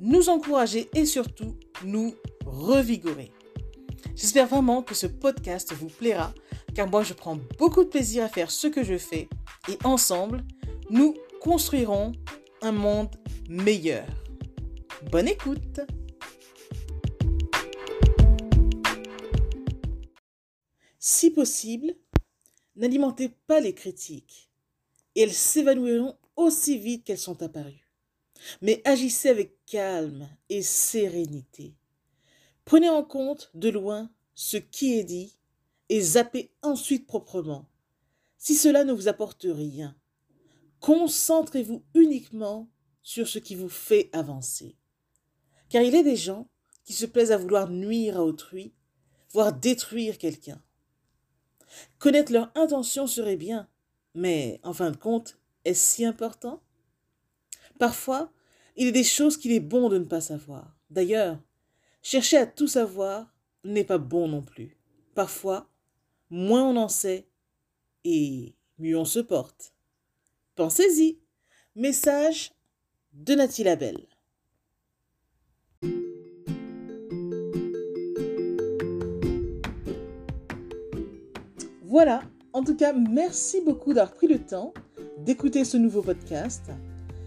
nous encourager et surtout nous revigorer. J'espère vraiment que ce podcast vous plaira car moi je prends beaucoup de plaisir à faire ce que je fais et ensemble, nous construirons un monde meilleur. Bonne écoute Si possible, n'alimentez pas les critiques et elles s'évanouiront aussi vite qu'elles sont apparues. Mais agissez avec calme et sérénité. Prenez en compte de loin ce qui est dit et zappez ensuite proprement. Si cela ne vous apporte rien, concentrez-vous uniquement sur ce qui vous fait avancer. Car il est des gens qui se plaisent à vouloir nuire à autrui, voire détruire quelqu'un. Connaître leur intention serait bien, mais en fin de compte, est-ce si important? Parfois, il y a des choses qu'il est bon de ne pas savoir. D'ailleurs, chercher à tout savoir n'est pas bon non plus. Parfois, moins on en sait et mieux on se porte. Pensez-y. Message de Nathalie Labelle. Voilà, en tout cas, merci beaucoup d'avoir pris le temps d'écouter ce nouveau podcast